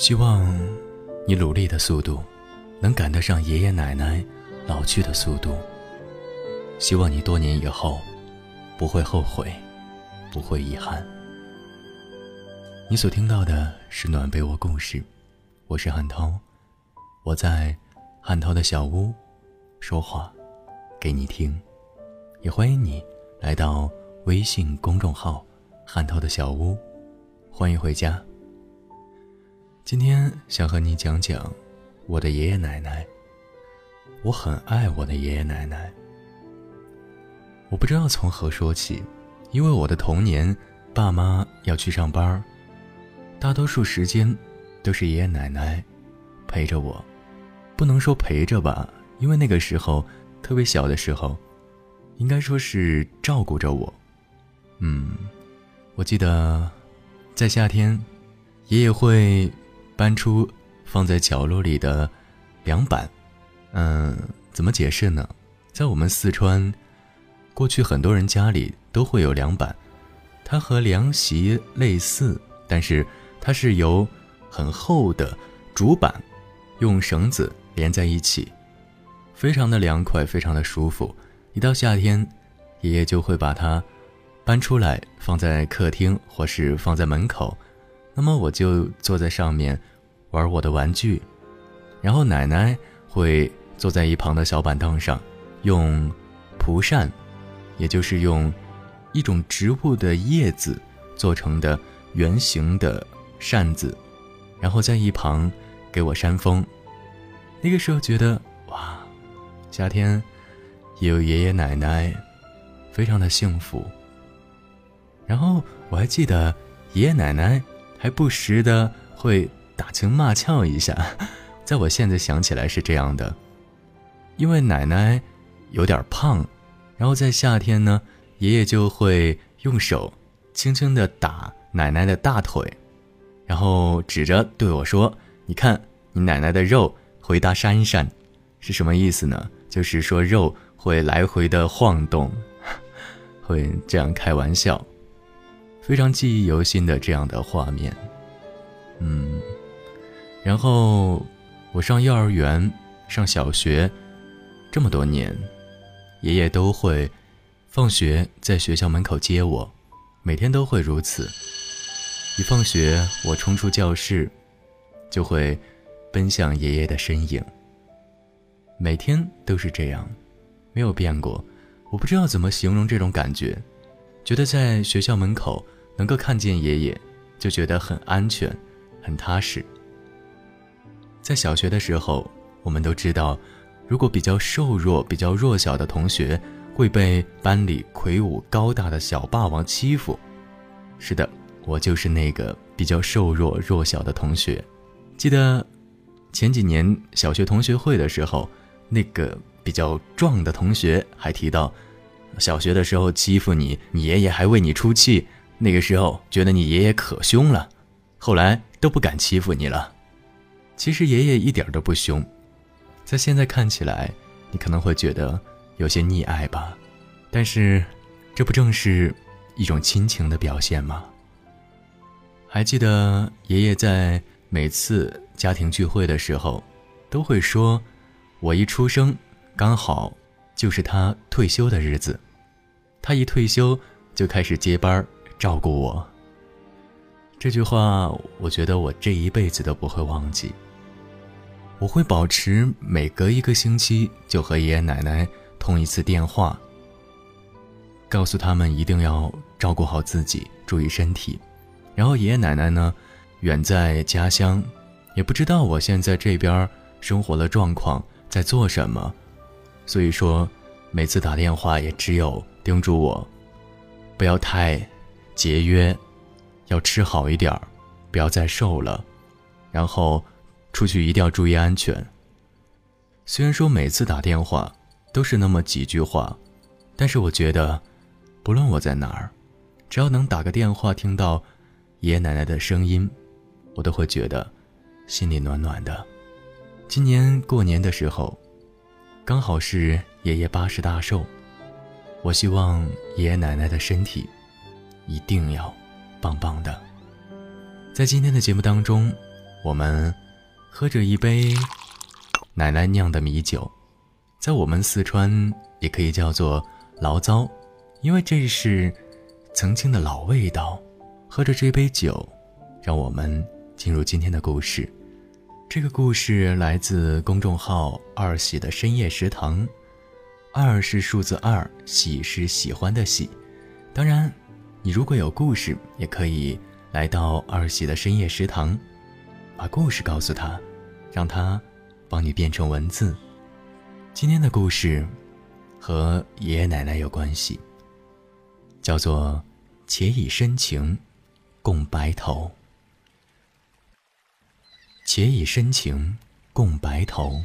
希望你努力的速度能赶得上爷爷奶奶老去的速度。希望你多年以后不会后悔，不会遗憾。你所听到的是暖被窝故事，我是汉涛，我在汉涛的小屋说话给你听，也欢迎你来到微信公众号汉涛的小屋，欢迎回家。今天想和你讲讲我的爷爷奶奶，我很爱我的爷爷奶奶。我不知道从何说起，因为我的童年，爸妈要去上班大多数时间都是爷爷奶奶陪着我，不能说陪着吧，因为那个时候特别小的时候，应该说是照顾着我。嗯，我记得在夏天，爷爷会搬出放在角落里的凉板。嗯，怎么解释呢？在我们四川，过去很多人家里都会有凉板，它和凉席类似，但是。它是由很厚的竹板用绳子连在一起，非常的凉快，非常的舒服。一到夏天，爷爷就会把它搬出来放在客厅或是放在门口，那么我就坐在上面玩我的玩具，然后奶奶会坐在一旁的小板凳上，用蒲扇，也就是用一种植物的叶子做成的圆形的。扇子，然后在一旁给我扇风。那个时候觉得哇，夏天有爷爷奶奶，非常的幸福。然后我还记得爷爷奶奶还不时的会打情骂俏一下，在我现在想起来是这样的，因为奶奶有点胖，然后在夏天呢，爷爷就会用手轻轻的打奶奶的大腿。然后指着对我说：“你看，你奶奶的肉回大扇扇，是什么意思呢？就是说肉会来回的晃动，会这样开玩笑，非常记忆犹新的这样的画面。嗯，然后我上幼儿园、上小学这么多年，爷爷都会放学在学校门口接我，每天都会如此。”一放学，我冲出教室，就会奔向爷爷的身影。每天都是这样，没有变过。我不知道怎么形容这种感觉，觉得在学校门口能够看见爷爷，就觉得很安全，很踏实。在小学的时候，我们都知道，如果比较瘦弱、比较弱小的同学会被班里魁梧高大的小霸王欺负。是的。我就是那个比较瘦弱弱小的同学，记得前几年小学同学会的时候，那个比较壮的同学还提到，小学的时候欺负你，你爷爷还为你出气，那个时候觉得你爷爷可凶了，后来都不敢欺负你了。其实爷爷一点都不凶，在现在看起来，你可能会觉得有些溺爱吧，但是这不正是一种亲情的表现吗？还记得爷爷在每次家庭聚会的时候，都会说：“我一出生，刚好就是他退休的日子。他一退休，就开始接班照顾我。”这句话，我觉得我这一辈子都不会忘记。我会保持每隔一个星期就和爷爷奶奶通一次电话，告诉他们一定要照顾好自己，注意身体。然后爷爷奶奶呢，远在家乡，也不知道我现在这边生活的状况，在做什么，所以说每次打电话也只有叮嘱我，不要太节约，要吃好一点不要再瘦了，然后出去一定要注意安全。虽然说每次打电话都是那么几句话，但是我觉得，不论我在哪儿，只要能打个电话听到。爷爷奶奶的声音，我都会觉得心里暖暖的。今年过年的时候，刚好是爷爷八十大寿，我希望爷爷奶奶的身体一定要棒棒的。在今天的节目当中，我们喝着一杯奶奶酿的米酒，在我们四川也可以叫做醪糟，因为这是曾经的老味道。喝着这杯酒，让我们进入今天的故事。这个故事来自公众号“二喜”的深夜食堂。二是数字二，喜是喜欢的喜。当然，你如果有故事，也可以来到二喜的深夜食堂，把故事告诉他，让他帮你变成文字。今天的故事和爷爷奶奶有关系，叫做“且以深情共白头”。且以深情共白头。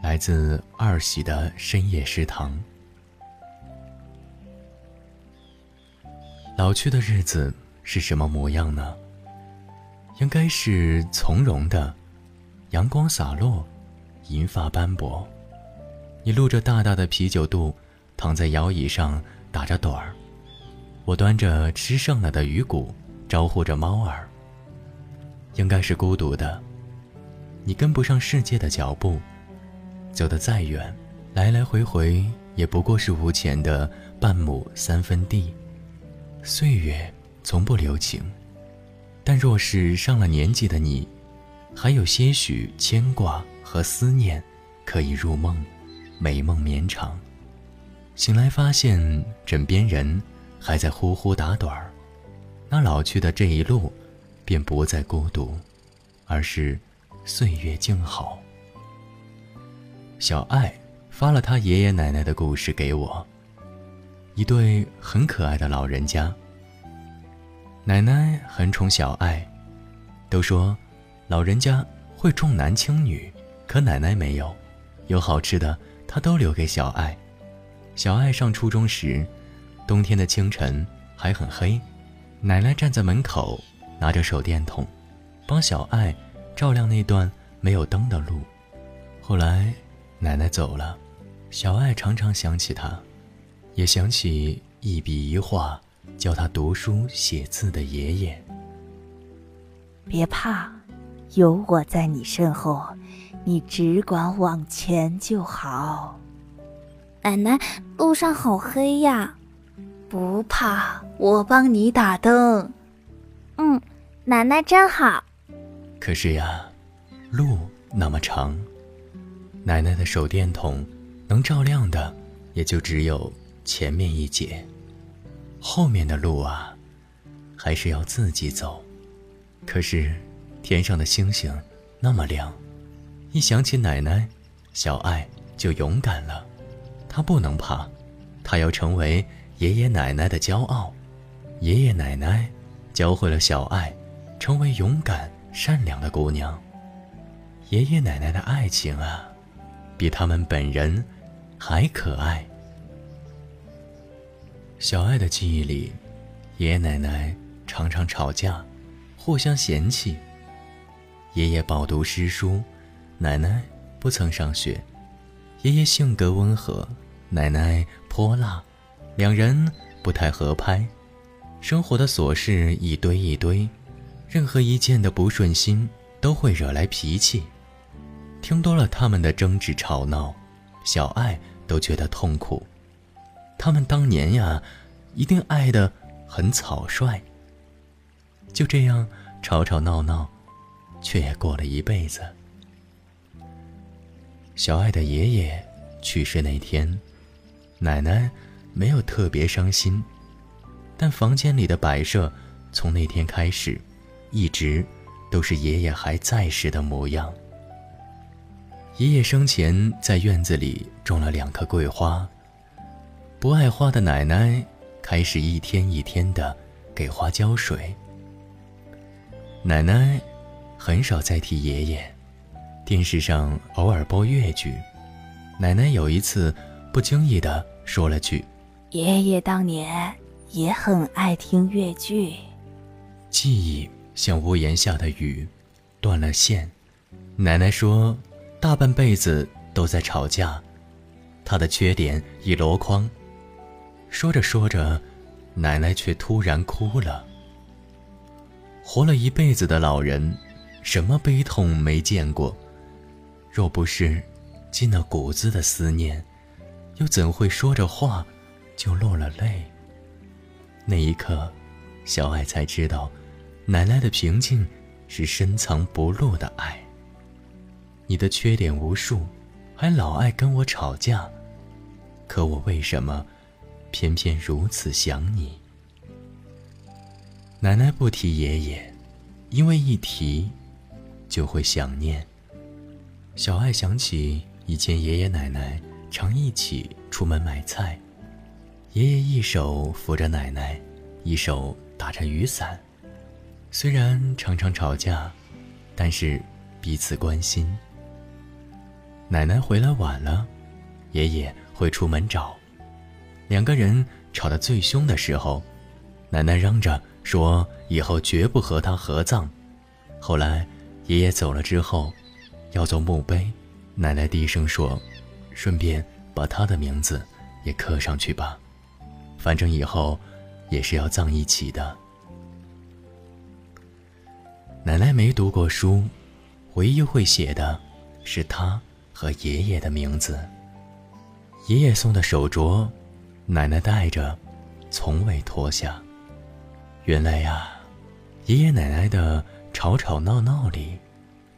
来自二喜的深夜食堂。老去的日子是什么模样呢？应该是从容的，阳光洒落，银发斑驳。你露着大大的啤酒肚，躺在摇椅上打着盹儿。我端着吃剩了的鱼骨，招呼着猫儿。应该是孤独的，你跟不上世界的脚步，走得再远，来来回回也不过是无钱的半亩三分地。岁月从不留情，但若是上了年纪的你，还有些许牵挂和思念，可以入梦，美梦绵长。醒来发现枕边人还在呼呼打盹儿，那老去的这一路。便不再孤独，而是岁月静好。小爱发了他爷爷奶奶的故事给我，一对很可爱的老人家。奶奶很宠小爱，都说老人家会重男轻女，可奶奶没有，有好吃的她都留给小爱。小爱上初中时，冬天的清晨还很黑，奶奶站在门口。拿着手电筒，帮小爱照亮那段没有灯的路。后来，奶奶走了，小爱常常想起她，也想起一笔一画教她读书写字的爷爷。别怕，有我在你身后，你只管往前就好。奶奶，路上好黑呀。不怕，我帮你打灯。嗯。奶奶真好，可是呀，路那么长，奶奶的手电筒能照亮的也就只有前面一截，后面的路啊，还是要自己走。可是天上的星星那么亮，一想起奶奶，小爱就勇敢了。她不能怕，她要成为爷爷奶奶的骄傲。爷爷奶奶教会了小爱。成为勇敢善良的姑娘。爷爷奶奶的爱情啊，比他们本人还可爱。小爱的记忆里，爷爷奶奶常常吵架，互相嫌弃。爷爷饱读诗书，奶奶不曾上学。爷爷性格温和，奶奶泼辣，两人不太合拍。生活的琐事一堆一堆。任何一件的不顺心都会惹来脾气，听多了他们的争执吵闹，小爱都觉得痛苦。他们当年呀，一定爱得很草率。就这样吵吵闹闹，却也过了一辈子。小爱的爷爷去世那天，奶奶没有特别伤心，但房间里的摆设从那天开始。一直都是爷爷还在时的模样。爷爷生前在院子里种了两棵桂花，不爱花的奶奶开始一天一天的给花浇水。奶奶很少再提爷爷，电视上偶尔播越剧。奶奶有一次不经意的说了句：“爷爷当年也很爱听越剧。”记忆。像屋檐下的雨，断了线。奶奶说，大半辈子都在吵架，她的缺点一箩筐。说着说着，奶奶却突然哭了。活了一辈子的老人，什么悲痛没见过？若不是进了骨子的思念，又怎会说着话就落了泪？那一刻，小爱才知道，奶奶的平静是深藏不露的爱。你的缺点无数，还老爱跟我吵架，可我为什么偏偏如此想你？奶奶不提爷爷，因为一提就会想念。小爱想起以前爷爷奶奶常一起出门买菜，爷爷一手扶着奶奶，一手打着雨伞，虽然常常吵架，但是彼此关心。奶奶回来晚了，爷爷会出门找。两个人吵得最凶的时候，奶奶嚷着说以后绝不和他合葬。后来爷爷走了之后，要做墓碑，奶奶低声说：“顺便把他的名字也刻上去吧，反正以后也是要葬一起的。”奶奶没读过书，唯一会写的是他。和爷爷的名字。爷爷送的手镯，奶奶戴着，从未脱下。原来呀，爷爷奶奶的吵吵闹闹里，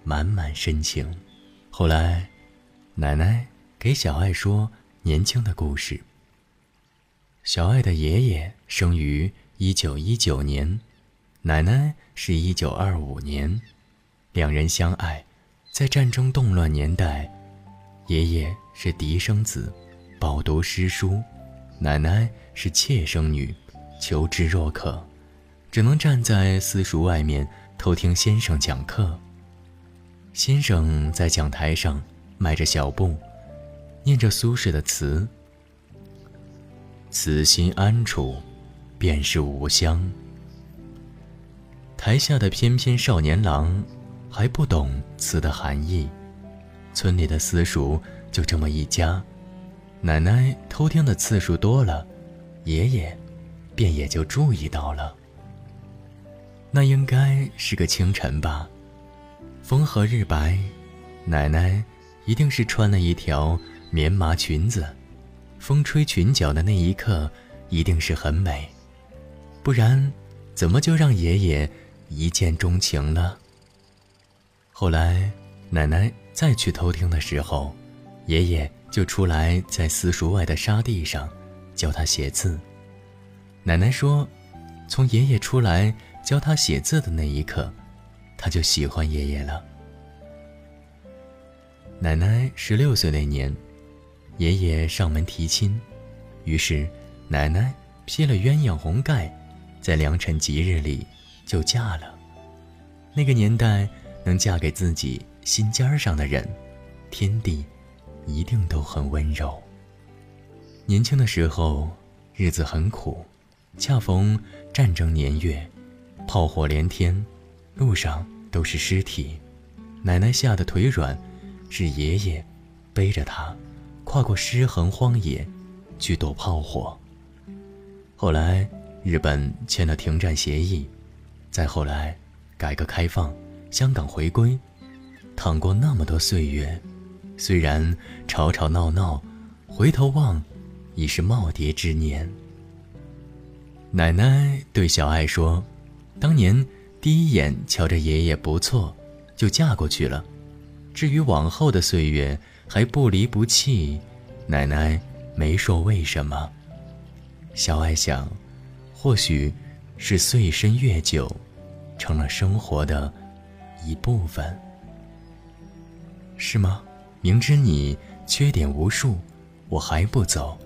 满满深情。后来，奶奶给小爱说年轻的故事。小爱的爷爷生于一九一九年，奶奶是一九二五年，两人相爱，在战争动乱年代。爷爷是嫡生子，饱读诗书；奶奶是妾生女，求知若渴，只能站在私塾外面偷听先生讲课。先生在讲台上迈着小步，念着苏轼的词：“此心安处，便是吾乡。”台下的翩翩少年郎还不懂词的含义。村里的私塾就这么一家，奶奶偷听的次数多了，爷爷便也就注意到了。那应该是个清晨吧，风和日白，奶奶一定是穿了一条棉麻裙子，风吹裙角的那一刻一定是很美，不然怎么就让爷爷一见钟情了？后来奶奶。再去偷听的时候，爷爷就出来在私塾外的沙地上教他写字。奶奶说，从爷爷出来教他写字的那一刻，他就喜欢爷爷了。奶奶十六岁那年，爷爷上门提亲，于是奶奶披了鸳鸯红盖，在良辰吉日里就嫁了。那个年代，能嫁给自己。心尖上的人，天地一定都很温柔。年轻的时候，日子很苦，恰逢战争年月，炮火连天，路上都是尸体。奶奶吓得腿软，是爷爷背着她跨过尸横荒野，去躲炮火。后来日本签了停战协议，再后来改革开放，香港回归。淌过那么多岁月，虽然吵吵闹闹，回头望，已是耄耋之年。奶奶对小爱说：“当年第一眼瞧着爷爷不错，就嫁过去了。至于往后的岁月还不离不弃，奶奶没说为什么。”小爱想，或许是岁深月久，成了生活的一部分。是吗？明知你缺点无数，我还不走，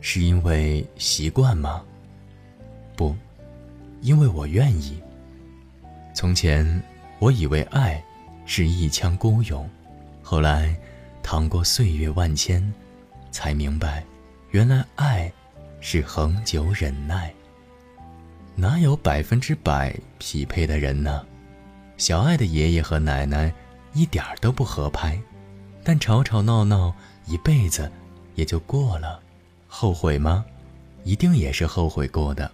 是因为习惯吗？不，因为我愿意。从前我以为爱是一腔孤勇，后来趟过岁月万千，才明白，原来爱是恒久忍耐。哪有百分之百匹配的人呢？小爱的爷爷和奶奶。一点儿都不合拍，但吵吵闹闹一辈子也就过了。后悔吗？一定也是后悔过的。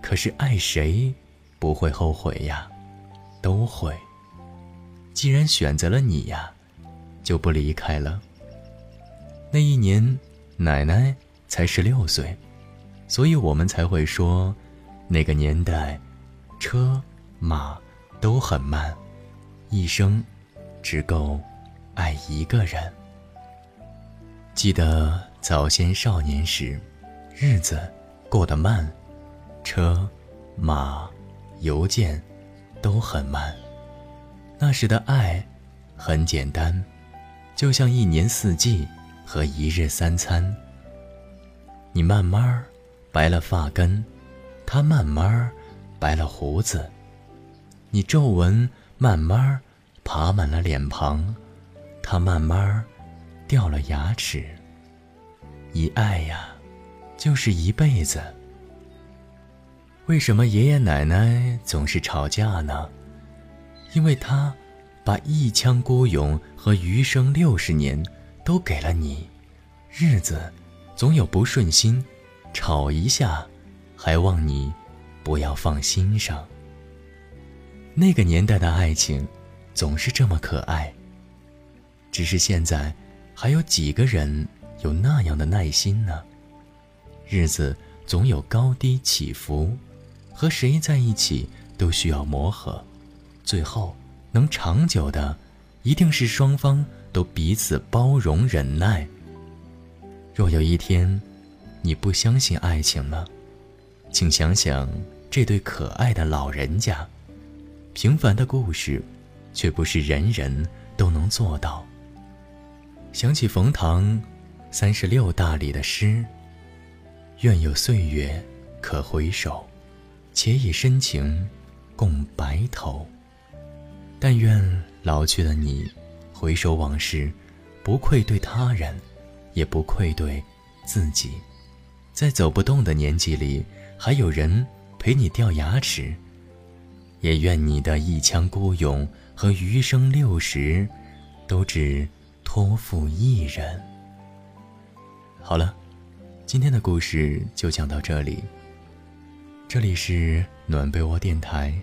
可是爱谁不会后悔呀？都会。既然选择了你呀，就不离开了。那一年，奶奶才十六岁，所以我们才会说，那个年代，车马都很慢，一生只够爱一个人。记得早先少年时，日子过得慢，车马邮件都很慢。那时的爱很简单，就像一年四季和一日三餐。你慢慢白了发根，他慢慢白了胡子。你皱纹慢慢爬满了脸庞，他慢慢掉了牙齿。一爱呀，就是一辈子。为什么爷爷奶奶总是吵架呢？因为他把一腔孤勇和余生六十年都给了你，日子总有不顺心，吵一下，还望你不要放心上。那个年代的爱情总是这么可爱。只是现在，还有几个人有那样的耐心呢？日子总有高低起伏，和谁在一起都需要磨合。最后能长久的，一定是双方都彼此包容忍耐。若有一天，你不相信爱情了，请想想这对可爱的老人家。平凡的故事，却不是人人都能做到。想起冯唐三十六大里的诗：“愿有岁月可回首，且以深情共白头。”但愿老去的你，回首往事，不愧对他人，也不愧对自己。在走不动的年纪里，还有人陪你掉牙齿。也愿你的一腔孤勇和余生六十，都只托付一人。好了，今天的故事就讲到这里。这里是暖被窝电台，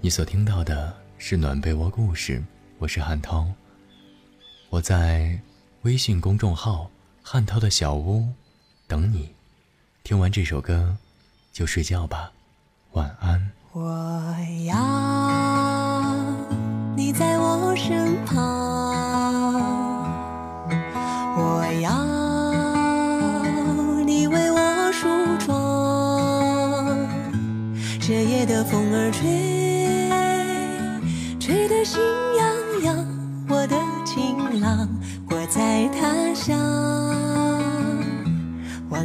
你所听到的。是暖被窝故事，我是汉涛。我在微信公众号“汉涛的小屋”等你。听完这首歌，就睡觉吧，晚安。我要你在我身旁，我要你为我梳妆。这夜的风儿吹。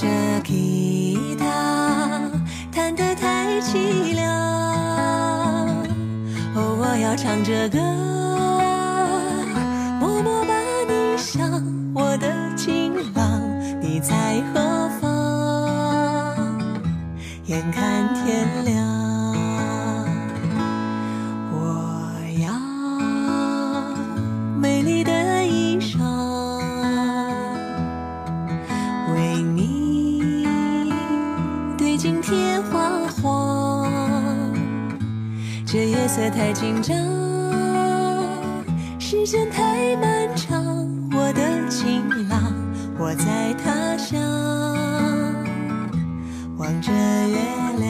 这吉他弹得太凄凉，哦，我要唱着歌，默默把你想，我的情郎，你在何方？眼看天亮。这夜色太紧张，时间太漫长。我的情郎，我在他乡望着月亮。